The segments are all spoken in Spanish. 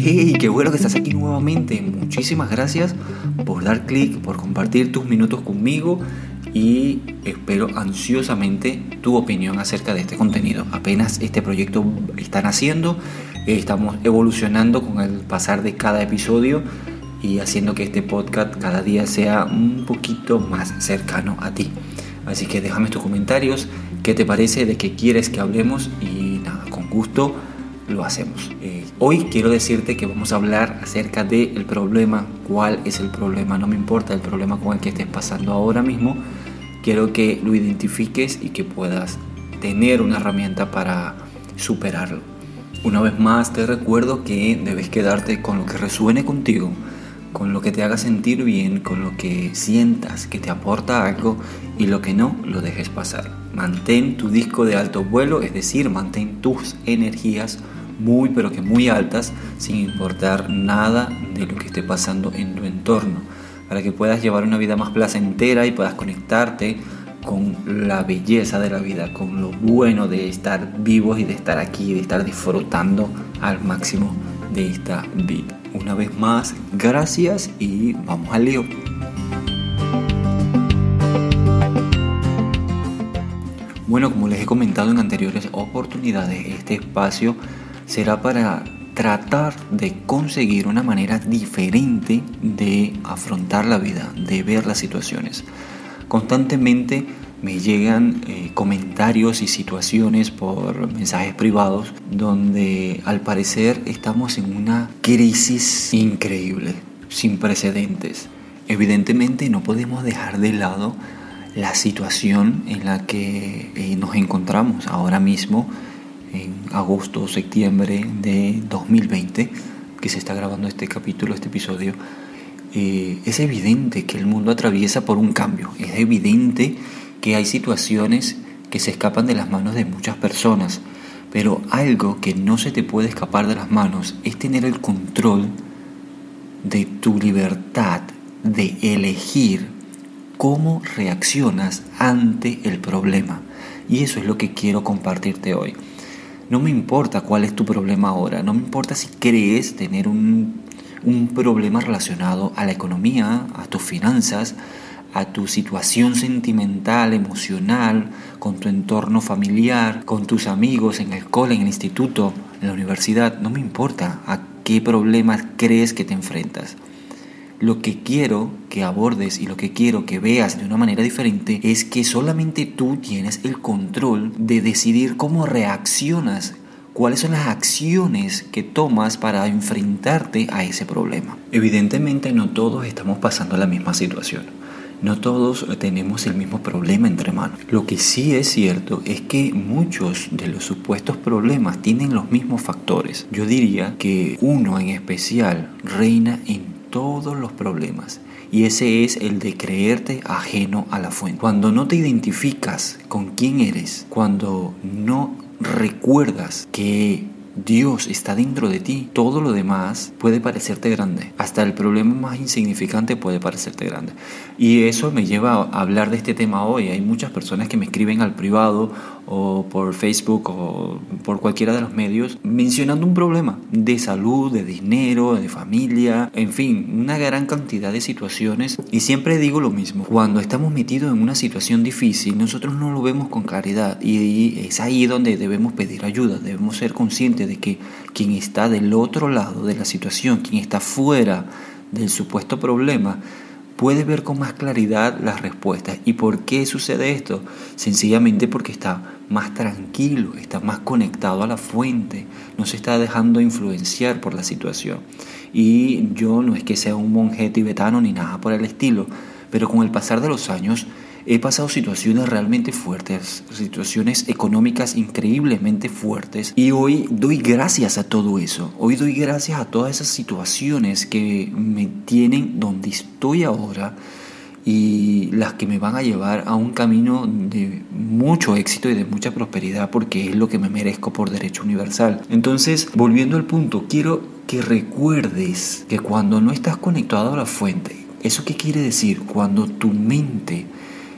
Hey, qué bueno que estás aquí nuevamente. Muchísimas gracias por dar clic, por compartir tus minutos conmigo y espero ansiosamente tu opinión acerca de este contenido. Apenas este proyecto está naciendo, estamos evolucionando con el pasar de cada episodio y haciendo que este podcast cada día sea un poquito más cercano a ti. Así que déjame tus comentarios, qué te parece, de qué quieres que hablemos y nada, con gusto lo hacemos. Eh, hoy quiero decirte que vamos a hablar acerca del problema, cuál es el problema, no me importa el problema con el que estés pasando ahora mismo, quiero que lo identifiques y que puedas tener una herramienta para superarlo. Una vez más te recuerdo que debes quedarte con lo que resuene contigo, con lo que te haga sentir bien, con lo que sientas que te aporta algo y lo que no lo dejes pasar. Mantén tu disco de alto vuelo, es decir, mantén tus energías muy pero que muy altas sin importar nada de lo que esté pasando en tu entorno, para que puedas llevar una vida más placentera y puedas conectarte con la belleza de la vida, con lo bueno de estar vivos y de estar aquí, de estar disfrutando al máximo de esta vida. Una vez más, gracias y vamos al lío. Bueno, como les he comentado en anteriores oportunidades, este espacio será para tratar de conseguir una manera diferente de afrontar la vida, de ver las situaciones. Constantemente me llegan eh, comentarios y situaciones por mensajes privados donde al parecer estamos en una crisis increíble, sin precedentes. Evidentemente no podemos dejar de lado la situación en la que eh, nos encontramos ahora mismo en agosto o septiembre de 2020, que se está grabando este capítulo, este episodio, eh, es evidente que el mundo atraviesa por un cambio, es evidente que hay situaciones que se escapan de las manos de muchas personas, pero algo que no se te puede escapar de las manos es tener el control de tu libertad de elegir cómo reaccionas ante el problema. Y eso es lo que quiero compartirte hoy. No me importa cuál es tu problema ahora, no me importa si crees tener un, un problema relacionado a la economía, a tus finanzas, a tu situación sentimental, emocional, con tu entorno familiar, con tus amigos en el cole, en el instituto, en la universidad, no me importa a qué problemas crees que te enfrentas. Lo que quiero que abordes y lo que quiero que veas de una manera diferente es que solamente tú tienes el control de decidir cómo reaccionas cuáles son las acciones que tomas para enfrentarte a ese problema. Evidentemente no todos estamos pasando la misma situación. No todos tenemos el mismo problema entre manos. Lo que sí es cierto es que muchos de los supuestos problemas tienen los mismos factores. Yo diría que uno en especial reina en todos los problemas y ese es el de creerte ajeno a la fuente. Cuando no te identificas con quién eres, cuando no recuerdas que Dios está dentro de ti, todo lo demás puede parecerte grande. Hasta el problema más insignificante puede parecerte grande. Y eso me lleva a hablar de este tema hoy. Hay muchas personas que me escriben al privado o por Facebook o por cualquiera de los medios mencionando un problema de salud, de dinero, de familia, en fin, una gran cantidad de situaciones. Y siempre digo lo mismo, cuando estamos metidos en una situación difícil, nosotros no lo vemos con claridad y es ahí donde debemos pedir ayuda, debemos ser conscientes de que quien está del otro lado de la situación, quien está fuera del supuesto problema, puede ver con más claridad las respuestas. ¿Y por qué sucede esto? Sencillamente porque está más tranquilo, está más conectado a la fuente, no se está dejando influenciar por la situación. Y yo no es que sea un monje tibetano ni nada por el estilo, pero con el pasar de los años he pasado situaciones realmente fuertes, situaciones económicas increíblemente fuertes y hoy doy gracias a todo eso, hoy doy gracias a todas esas situaciones que me tienen donde estoy ahora y las que me van a llevar a un camino de mucho éxito y de mucha prosperidad porque es lo que me merezco por derecho universal. Entonces, volviendo al punto, quiero que recuerdes que cuando no estás conectado a la fuente, ¿eso qué quiere decir? Cuando tu mente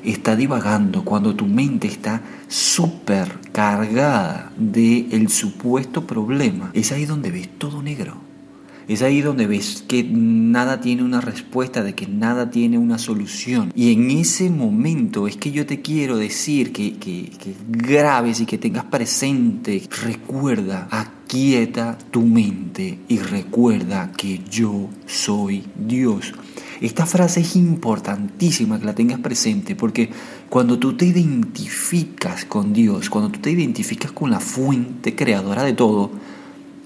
está divagando, cuando tu mente está súper cargada del el supuesto problema, es ahí donde ves todo negro. Es ahí donde ves que nada tiene una respuesta, de que nada tiene una solución. Y en ese momento es que yo te quiero decir que, que, que grabes y que tengas presente, recuerda, aquieta tu mente y recuerda que yo soy Dios. Esta frase es importantísima que la tengas presente porque cuando tú te identificas con Dios, cuando tú te identificas con la fuente creadora de todo,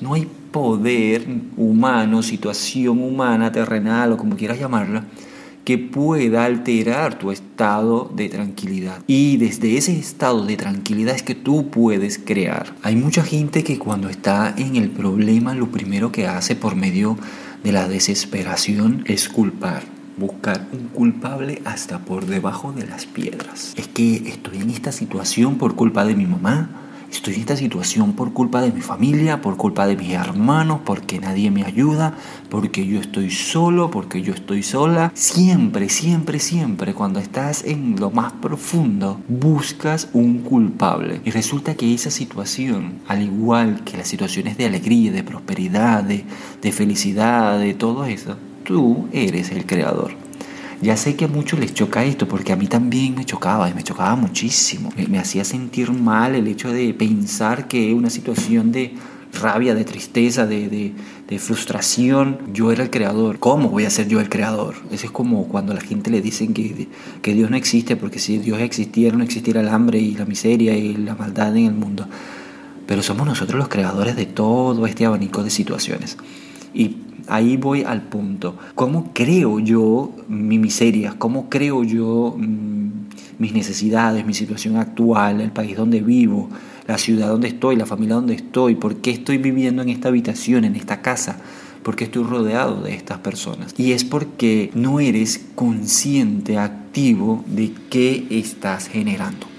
no hay poder humano, situación humana, terrenal o como quieras llamarla, que pueda alterar tu estado de tranquilidad. Y desde ese estado de tranquilidad es que tú puedes crear. Hay mucha gente que cuando está en el problema lo primero que hace por medio de la desesperación es culpar. Buscar un culpable hasta por debajo de las piedras. Es que estoy en esta situación por culpa de mi mamá, Estoy en esta situación por culpa de mi familia, por culpa de mis hermanos, porque nadie me ayuda, porque yo estoy solo, porque yo estoy sola. Siempre, siempre, siempre, cuando estás en lo más profundo, buscas un culpable. Y resulta que esa situación, al igual que las situaciones de alegría, de prosperidad, de, de felicidad, de todo eso, tú eres el creador. Ya sé que a muchos les choca esto, porque a mí también me chocaba, y me chocaba muchísimo. Me, hacía sentir mal el hecho de pensar que una situación de rabia, de tristeza, de, de, frustración, yo era el creador. ¿Cómo voy a ser yo el creador? Eso es como cuando a la gente le dicen que, que Dios no existe, porque si Dios existiera, no existiera el hambre y la miseria y la maldad en el mundo. Pero somos nosotros los creadores de todo este abanico de situaciones. Y ahí voy al punto. ¿Cómo creo yo mi miseria? ¿Cómo creo yo mm, mis necesidades, mi situación actual, el país donde vivo, la ciudad donde estoy, la familia donde estoy? ¿Por qué estoy viviendo en esta habitación, en esta casa? ¿Por qué estoy rodeado de estas personas? Y es porque no eres consciente, activo de qué estás generando.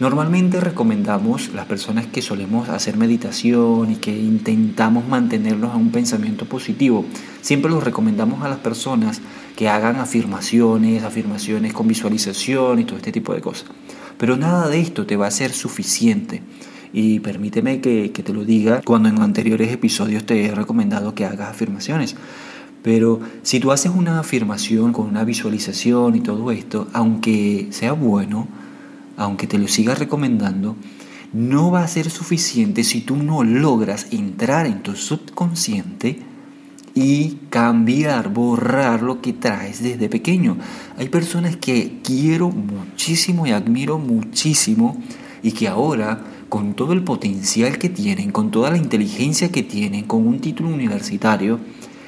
Normalmente recomendamos las personas que solemos hacer meditación y que intentamos mantenernos a un pensamiento positivo. Siempre los recomendamos a las personas que hagan afirmaciones, afirmaciones con visualización y todo este tipo de cosas. Pero nada de esto te va a ser suficiente. Y permíteme que, que te lo diga cuando en anteriores episodios te he recomendado que hagas afirmaciones. Pero si tú haces una afirmación con una visualización y todo esto, aunque sea bueno, aunque te lo siga recomendando, no va a ser suficiente si tú no logras entrar en tu subconsciente y cambiar, borrar lo que traes desde pequeño. Hay personas que quiero muchísimo y admiro muchísimo y que ahora, con todo el potencial que tienen, con toda la inteligencia que tienen, con un título universitario,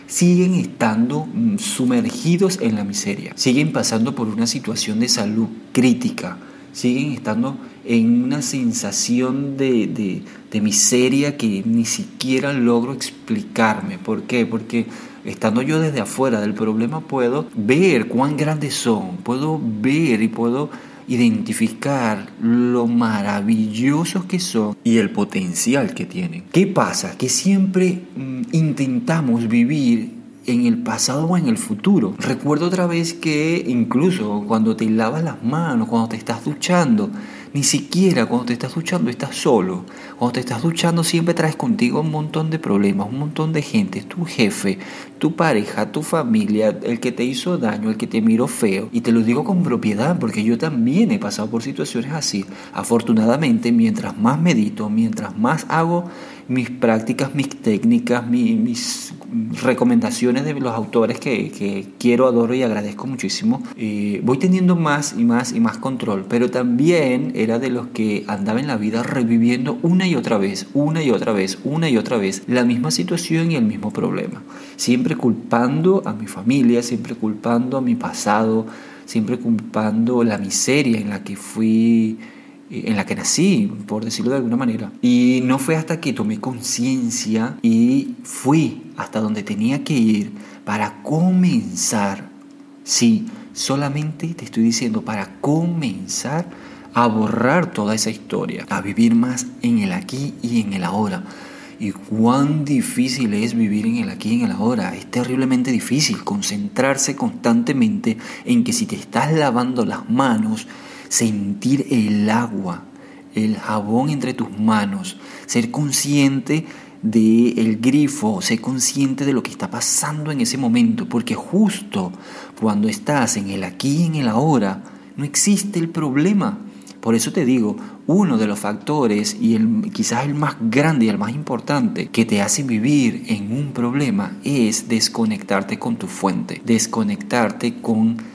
siguen estando mm, sumergidos en la miseria, siguen pasando por una situación de salud crítica, siguen estando en una sensación de, miseria que ni siquiera logro explicarme. ¿Por qué? Porque estando yo desde afuera del problema puedo ver cuán grandes son, puedo ver y puedo identificar lo maravillosos que son y el potencial que tienen. ¿Qué pasa? Que siempre mm, intentamos vivir en el pasado o en el futuro. Recuerdo otra vez que incluso cuando te lavas las manos, cuando te estás duchando, ni siquiera cuando te estás duchando estás solo. Cuando te estás duchando siempre traes contigo un montón de problemas, un montón de gente, tu jefe, tu pareja, tu familia, el que te hizo daño, el que te miró feo. Y te lo digo con propiedad porque yo también he pasado por situaciones así. Afortunadamente, mientras más medito, mientras más hago mis prácticas, mis técnicas, mis, recomendaciones de los autores que, quiero, adoro y agradezco muchísimo, eh, voy teniendo más y más y más control, pero también era de los que andaba en la vida reviviendo una y otra vez, una y otra vez, una y otra vez la misma situación y el mismo problema, siempre culpando a mi familia, siempre culpando a mi pasado, siempre culpando la miseria en la que fui en la que nací, por decirlo de alguna manera. Y no fue hasta que tomé conciencia y fui hasta donde tenía que ir para comenzar, sí, solamente te estoy diciendo, para comenzar a borrar toda esa historia, a vivir más en el aquí y en el ahora. Y cuán difícil es vivir en el aquí y en el ahora. Es terriblemente difícil concentrarse constantemente en que si te estás lavando las manos, sentir el agua, el jabón entre tus manos, ser consciente del el grifo, ser consciente de lo que está pasando en ese momento, porque justo cuando estás en el aquí y en el ahora, no existe el problema. Por eso te digo, uno de los factores y el, quizás el más grande y el más importante que te hace vivir en un problema es desconectarte con tu fuente, desconectarte con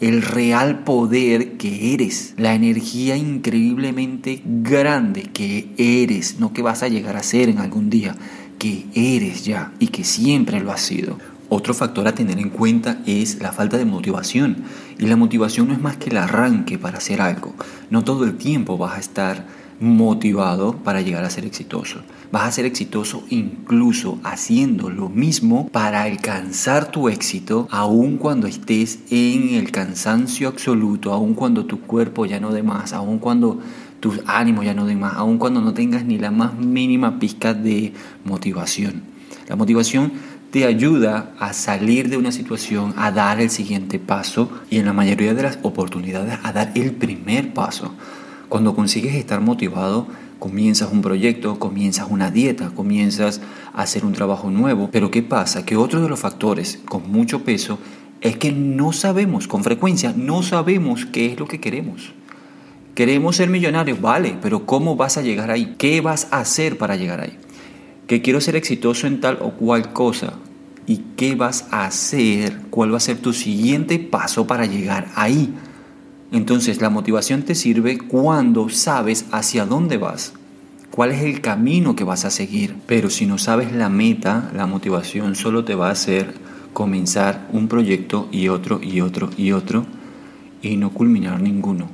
el real poder que eres, la energía increíblemente grande que eres, no que vas a llegar a ser en algún día, que eres ya y que siempre lo has sido. Otro factor a tener en cuenta es la falta de motivación. Y la motivación no es más que el arranque para hacer algo. No todo el tiempo vas a estar motivado para llegar a ser exitoso. Vas a ser exitoso incluso haciendo lo mismo para alcanzar tu éxito, aun cuando estés en el cansancio absoluto, aun cuando tu cuerpo ya no dé más, aun cuando tus ánimos ya no den más, aun cuando no tengas ni la más mínima pizca de motivación. La motivación te ayuda a salir de una situación, a dar el siguiente paso y en la mayoría de las oportunidades a dar el primer paso. Cuando consigues estar motivado, comienzas un proyecto, comienzas una dieta, comienzas a hacer un trabajo nuevo. Pero ¿qué pasa? Que otro de los factores con mucho peso es que no sabemos, con frecuencia, no sabemos qué es lo que queremos. Queremos ser millonarios, vale, pero ¿cómo vas a llegar ahí? ¿Qué vas a hacer para llegar ahí? que quiero ser exitoso en tal o cual cosa. ¿Y qué vas a hacer? ¿Cuál va a ser tu siguiente paso para llegar ahí? Entonces la motivación te sirve cuando sabes hacia dónde vas, cuál es el camino que vas a seguir. Pero si no sabes la meta, la motivación solo te va a hacer comenzar un proyecto y otro y otro y otro y no culminar ninguno.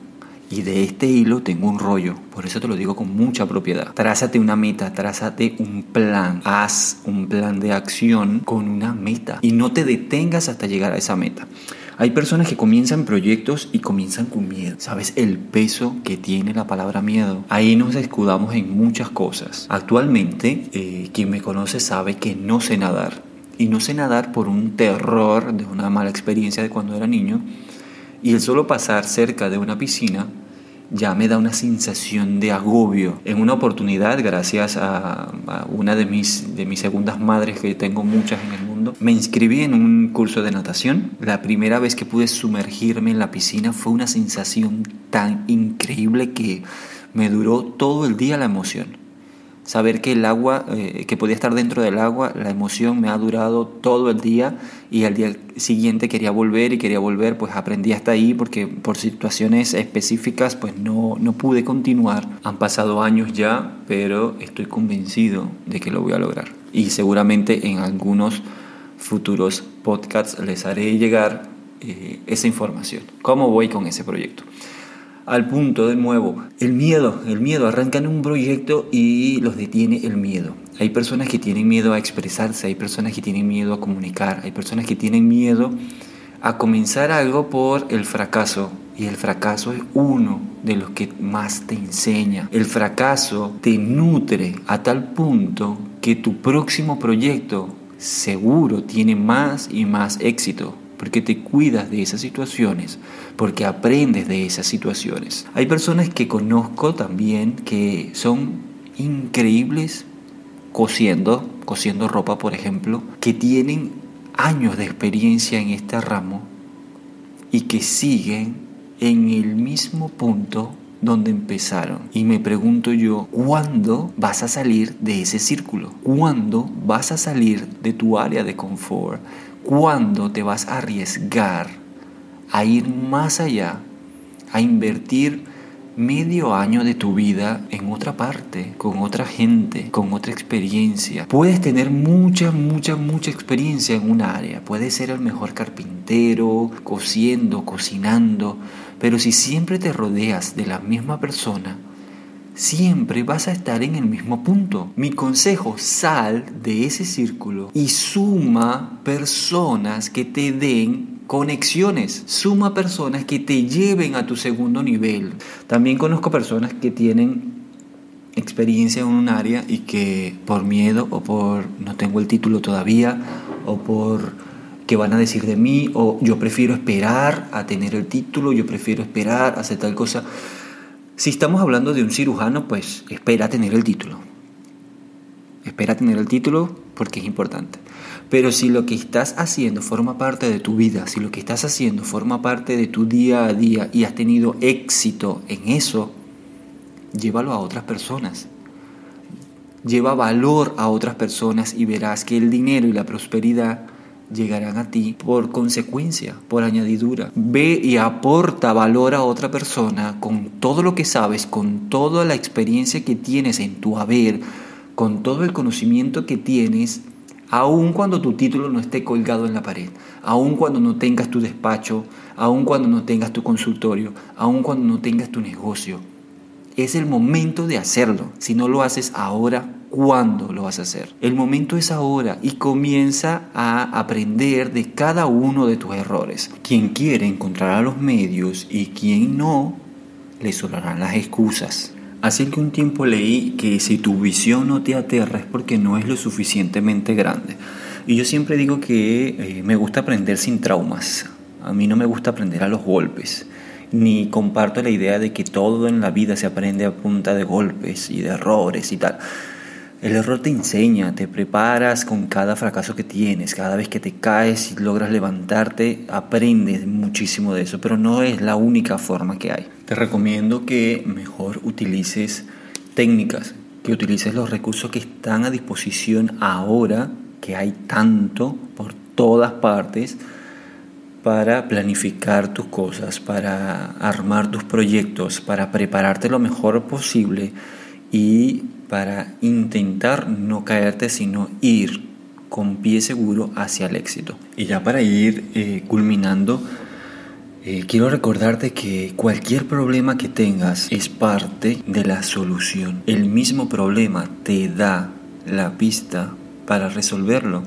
Y de este hilo tengo un rollo, por eso te lo digo con mucha propiedad. Trázate una meta, trázate un plan, haz un plan de acción con una meta y no te detengas hasta llegar a esa meta. Hay personas que comienzan proyectos y comienzan con miedo. ¿Sabes el peso que tiene la palabra miedo? Ahí nos escudamos en muchas cosas. Actualmente, eh, quien me conoce sabe que no sé nadar. Y no sé nadar por un terror de una mala experiencia de cuando era niño y el solo pasar cerca de una piscina ya me da una sensación de agobio. En una oportunidad, gracias a, una de mis, de mis segundas madres, que tengo muchas en el mundo, me inscribí en un curso de natación. La primera vez que pude sumergirme en la piscina fue una sensación tan increíble que me duró todo el día la emoción saber que el agua, eh, que podía estar dentro del agua, la emoción me ha durado todo el día y al día siguiente quería volver y quería volver, pues aprendí hasta ahí porque por situaciones específicas pues no, no pude continuar. Han pasado años ya, pero estoy convencido de que lo voy a lograr. Y seguramente en algunos futuros podcasts les haré llegar eh, esa información. ¿Cómo voy con ese proyecto? Al punto de nuevo, el miedo, el miedo, arrancan un proyecto y los detiene el miedo. Hay personas que tienen miedo a expresarse, hay personas que tienen miedo a comunicar, hay personas que tienen miedo a comenzar algo por el fracaso. Y el fracaso es uno de los que más te enseña. El fracaso te nutre a tal punto que tu próximo proyecto seguro tiene más y más éxito porque te cuidas de esas situaciones, porque aprendes de esas situaciones. Hay personas que conozco también que son increíbles cosiendo, cosiendo ropa por ejemplo, que tienen años de experiencia en este ramo y que siguen en el mismo punto donde empezaron. Y me pregunto yo, ¿cuándo vas a salir de ese círculo? ¿Cuándo vas a salir de tu área de confort? ¿Cuándo te vas a arriesgar a ir más allá, a invertir medio año de tu vida en otra parte, con otra gente, con otra experiencia. Puedes tener mucha, mucha, mucha experiencia en un área. Puedes ser el mejor carpintero, cosiendo, cocinando, pero si siempre te rodeas de la misma persona, siempre vas a estar en el mismo punto. Mi consejo, sal de ese círculo y suma personas que te den conexiones, suma personas que te lleven a tu segundo nivel. También conozco personas que tienen experiencia en un área y que por miedo o por no tengo el título todavía o por qué van a decir de mí o yo prefiero esperar a tener el título, yo prefiero esperar a hacer tal cosa. Si estamos hablando de un cirujano, pues espera tener el título. Espera tener el título porque es importante. Pero si lo que estás haciendo forma parte de tu vida, si lo que estás haciendo forma parte de tu día a día y has tenido éxito en eso, llévalo a otras personas. Lleva valor a otras personas y verás que el dinero y la prosperidad llegarán a ti por consecuencia, por añadidura. Ve y aporta valor a otra persona con todo lo que sabes, con toda la experiencia que tienes en tu haber, con todo el conocimiento que tienes, aun cuando tu título no esté colgado en la pared, aun cuando no tengas tu despacho, aun cuando no tengas tu consultorio, aun cuando no tengas tu negocio. Es el momento de hacerlo. Si no lo haces ahora, ¿cuándo lo vas a hacer? El momento es ahora y comienza a aprender de cada uno de tus errores. Quien quiere encontrará los medios y quien no, le sobrarán las excusas. Hace que un tiempo leí que si tu visión no te aterra es porque no es lo suficientemente grande. Y yo siempre digo que eh, me gusta aprender sin traumas. A mí no me gusta aprender a los golpes ni comparto la idea de que todo en la vida se aprende a punta de golpes y de errores y tal. El error te enseña, te preparas con cada fracaso que tienes, cada vez que te caes y logras levantarte, aprendes muchísimo de eso, pero no es la única forma que hay. Te recomiendo que mejor utilices técnicas, que utilices los recursos que están a disposición ahora, que hay tanto por todas partes, para planificar tus cosas, para armar tus proyectos, para prepararte lo mejor posible y para intentar no caerte, sino ir con pie seguro hacia el éxito. Y ya para ir eh, culminando, eh, quiero recordarte que cualquier problema que tengas es parte de la solución. El mismo problema te da la pista para resolverlo.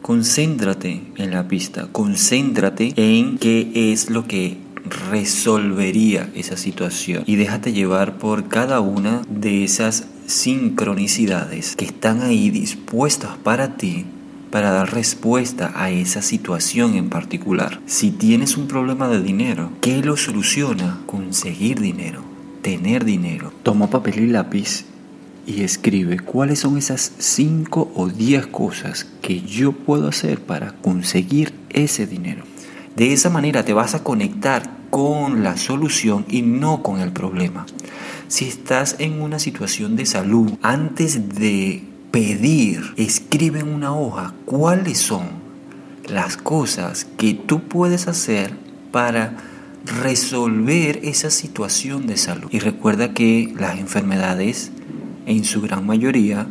Concéntrate en la pista, concéntrate en qué es lo que resolvería esa situación y déjate llevar por cada una de esas sincronicidades que están ahí dispuestas para ti para dar respuesta a esa situación en particular. Si tienes un problema de dinero, ¿qué lo soluciona? Conseguir dinero, tener dinero. Toma papel y lápiz y escribe cuáles son esas 5 o 10 cosas que yo puedo hacer para conseguir ese dinero. De esa manera te vas a conectar con la solución y no con el problema. Si estás en una situación de salud, antes de pedir, escribe en una hoja cuáles son las cosas que tú puedes hacer para resolver esa situación de salud. Y recuerda que las enfermedades en su gran mayoría,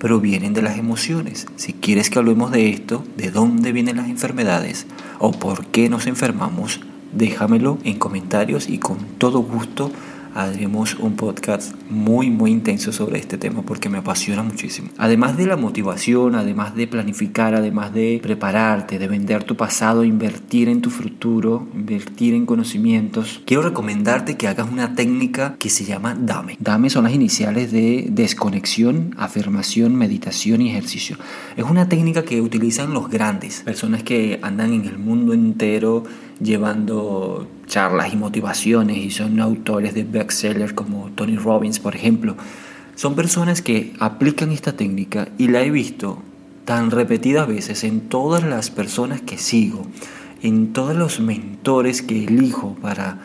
provienen de las emociones. Si quieres que hablemos de esto, de dónde vienen las enfermedades o por qué nos enfermamos, déjamelo en comentarios y con todo gusto haremos un podcast muy muy intenso sobre este tema porque me apasiona muchísimo. Además de la motivación, además de planificar, además de prepararte, de vender tu pasado, invertir en tu futuro, invertir en conocimientos, quiero recomendarte que hagas una técnica que se llama DAME. DAME son las iniciales de desconexión, afirmación, meditación y ejercicio. Es una técnica que utilizan los grandes, personas que andan en el mundo entero llevando charlas y motivaciones y son autores de bestsellers como Tony Robbins, por ejemplo. Son personas que aplican esta técnica y la he visto tan repetidas veces en todas las personas que sigo, en todos los mentores que elijo para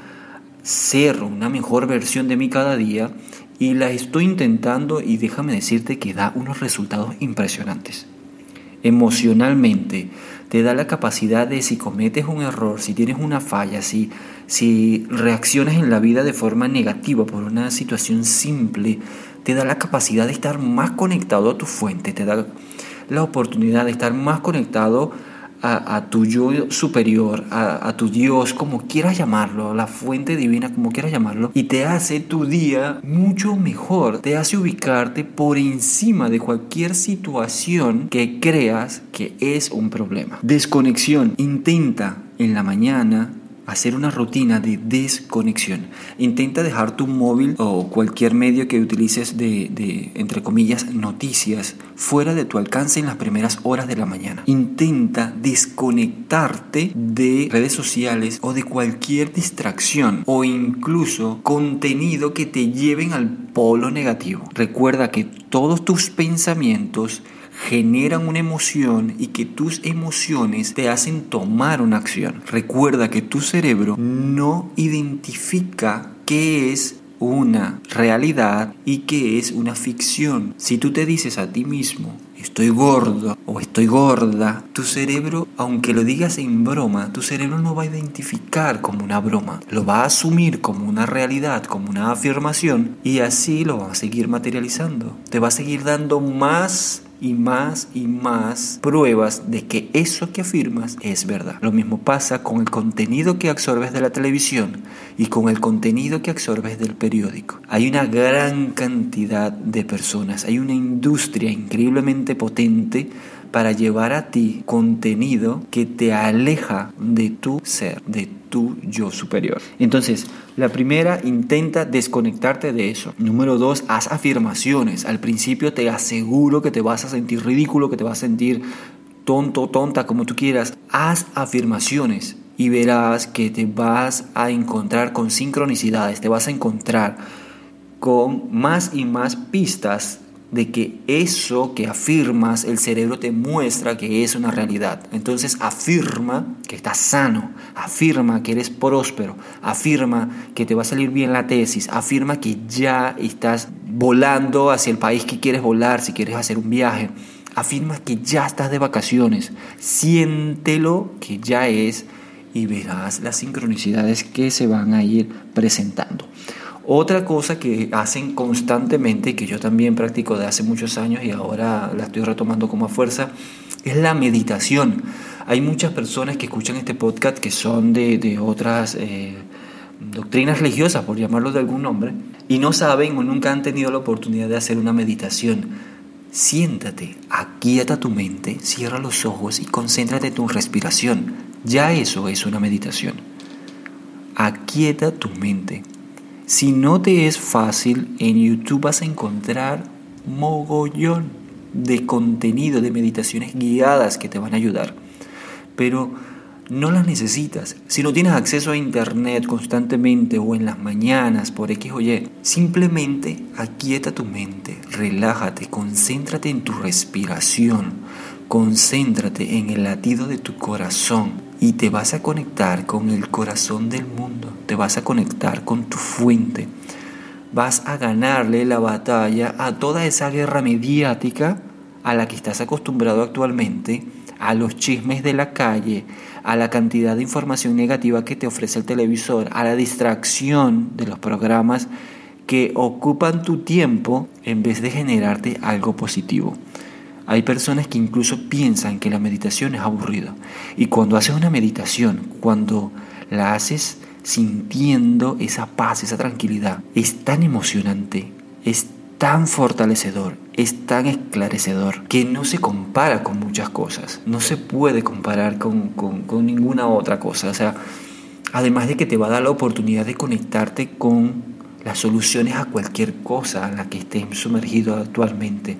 ser una mejor versión de mí cada día y la estoy intentando y déjame decirte que da unos resultados impresionantes. Emocionalmente, te da la capacidad de si cometes un error, si tienes una falla, si, si reaccionas en la vida de forma negativa por una situación simple, te da la capacidad de estar más conectado a tu fuente, te da la oportunidad de estar más conectado tu yo superior, a, tu Dios, como quieras llamarlo, la fuente divina, como quieras llamarlo, y te hace tu día mucho mejor, te hace ubicarte por encima de cualquier situación que creas que es un problema. Desconexión, intenta en la mañana hacer una rutina de desconexión. Intenta dejar tu móvil o cualquier medio que utilices de, entre comillas, noticias fuera de tu alcance en las primeras horas de la mañana. Intenta desconectarte de redes sociales o de cualquier distracción o incluso contenido que te lleven al polo negativo. Recuerda que todos tus pensamientos generan una emoción y que tus emociones te hacen tomar una acción. Recuerda que tu cerebro no identifica qué es una realidad y qué es una ficción. Si tú te dices a ti mismo, estoy gordo o estoy gorda, tu cerebro, aunque lo digas en broma, tu cerebro no va a identificar como una broma, lo va a asumir como una realidad, como una afirmación y así lo va a seguir materializando. Te va a seguir dando más y más y más pruebas de que eso que afirmas es verdad. Lo mismo pasa con el contenido que absorbes de la televisión y con el contenido que absorbes del periódico. Hay una gran cantidad de personas, hay una industria increíblemente potente para llevar a ti contenido que te aleja de tu ser, de tu yo superior. Entonces, la primera, intenta desconectarte de eso. Número dos, haz afirmaciones. Al principio te aseguro que te vas a sentir ridículo, que te vas a sentir tonto, tonta, como tú quieras. Haz afirmaciones y verás que te vas a encontrar con sincronicidades, te vas a encontrar con más y más pistas de que eso que afirmas, el cerebro te muestra que es una realidad. Entonces afirma que estás sano, afirma que eres próspero, afirma que te va a salir bien la tesis, afirma que ya estás volando hacia el país que quieres volar, si quieres hacer un viaje, afirma que ya estás de vacaciones, siéntelo que ya es y verás las sincronicidades que se van a ir presentando. Otra cosa que hacen constantemente y que yo también practico de hace muchos años y ahora la estoy retomando como a fuerza es la meditación. Hay muchas personas que escuchan este podcast que son de, otras eh, doctrinas religiosas, por llamarlo de algún nombre, y no saben o nunca han tenido la oportunidad de hacer una meditación. Siéntate, aquieta tu mente, cierra los ojos y concéntrate en tu respiración. Ya eso es una meditación. Aquieta tu mente. Si no te es fácil, en YouTube vas a encontrar mogollón de contenido, de meditaciones guiadas que te van a ayudar. Pero no las necesitas. Si no tienes acceso a internet constantemente o en las mañanas por X o Y, simplemente aquieta tu mente, relájate, concéntrate en tu respiración, concéntrate en el latido de tu corazón y te vas a conectar con el corazón del mundo, te vas a conectar con tu fuente, vas a ganarle la batalla a toda esa guerra mediática a la que estás acostumbrado actualmente, a los chismes de la calle, a la cantidad de información negativa que te ofrece el televisor, a la distracción de los programas que ocupan tu tiempo en vez de generarte algo positivo. Hay personas que incluso piensan que la meditación es aburrida. Y cuando haces una meditación, cuando la haces sintiendo esa paz, esa tranquilidad, es tan emocionante, es tan fortalecedor, es tan esclarecedor, que no se compara con muchas cosas. No se puede comparar con, con ninguna otra cosa. O sea, además de que te va a dar la oportunidad de conectarte con las soluciones a cualquier cosa en la que estés sumergido actualmente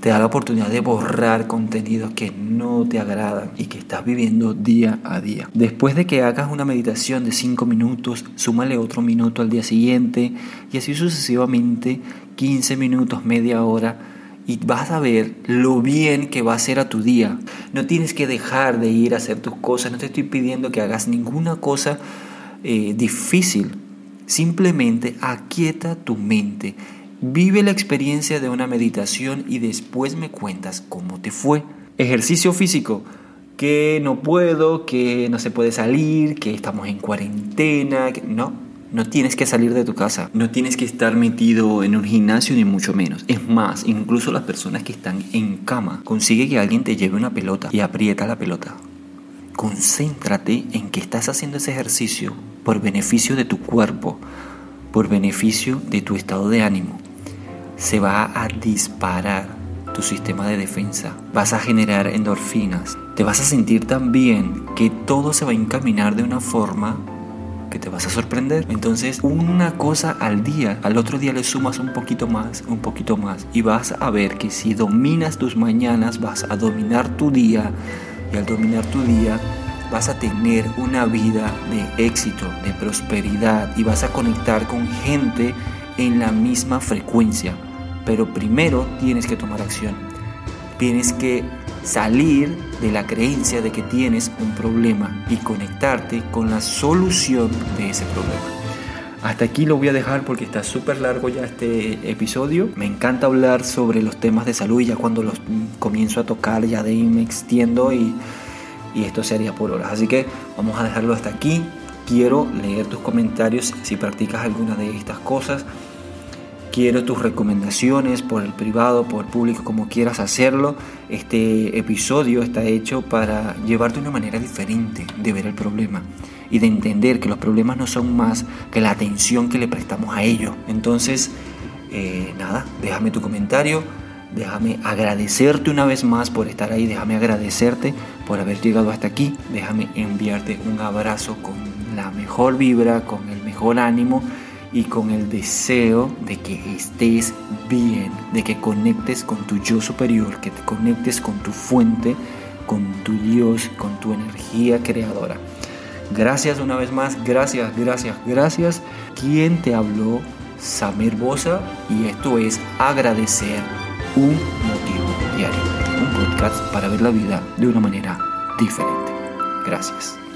te da la oportunidad de borrar contenidos que no te agradan y que estás viviendo día a día. Después de que hagas una meditación de 5 minutos, súmale otro minuto al día siguiente y así sucesivamente 15 minutos, media hora y vas a ver lo bien que va a ser a tu día. No tienes que dejar de ir a hacer tus cosas, no te estoy pidiendo que hagas ninguna cosa eh, difícil. Simplemente aquieta tu mente Vive la experiencia de una meditación y después me cuentas cómo te fue. Ejercicio físico, que no puedo, que no se puede salir, que estamos en cuarentena, no, no tienes que salir de tu casa, no tienes que estar metido en un gimnasio ni mucho menos. Es más, incluso las personas que están en cama, consigue que alguien te lleve una pelota y aprieta la pelota. Concéntrate en que estás haciendo ese ejercicio por beneficio de tu cuerpo, por beneficio de tu estado de ánimo se va a disparar tu sistema de defensa, vas a generar endorfinas, te vas a sentir tan bien que todo se va a encaminar de una forma que te vas a sorprender. Entonces, una cosa al día, al otro día le sumas un poquito más, un poquito más, y vas a ver que si dominas tus mañanas, vas a dominar tu día, y al dominar tu día, vas a tener una vida de éxito, de prosperidad, y vas a conectar con gente en la misma frecuencia. Pero primero tienes que tomar acción. Tienes que salir de la creencia de que tienes un problema y conectarte con la solución de ese problema. Hasta aquí lo voy a dejar porque está súper largo ya este episodio. Me encanta hablar sobre los temas de salud y ya cuando los comienzo a tocar ya de ahí me extiendo y, y esto sería por horas. Así que vamos a dejarlo hasta aquí. Quiero leer tus comentarios si practicas alguna de estas cosas. Quiero tus recomendaciones por el privado, por el público, como quieras hacerlo. Este episodio está hecho para llevarte una manera diferente de ver el problema y de entender que los problemas no son más que la atención que le prestamos a ellos. Entonces, eh, nada, déjame tu comentario, déjame agradecerte una vez más por estar ahí, déjame agradecerte por haber llegado hasta aquí, déjame enviarte un abrazo con la mejor vibra, con el mejor ánimo y con el deseo de que estés bien, de que conectes con tu yo superior, que te conectes con tu fuente, con tu Dios, con tu energía creadora. Gracias una vez más, gracias, gracias, gracias. ¿Quién te habló? Samir Bosa y esto es agradecer un motivo diario, un podcast para ver la vida de una manera diferente. Gracias.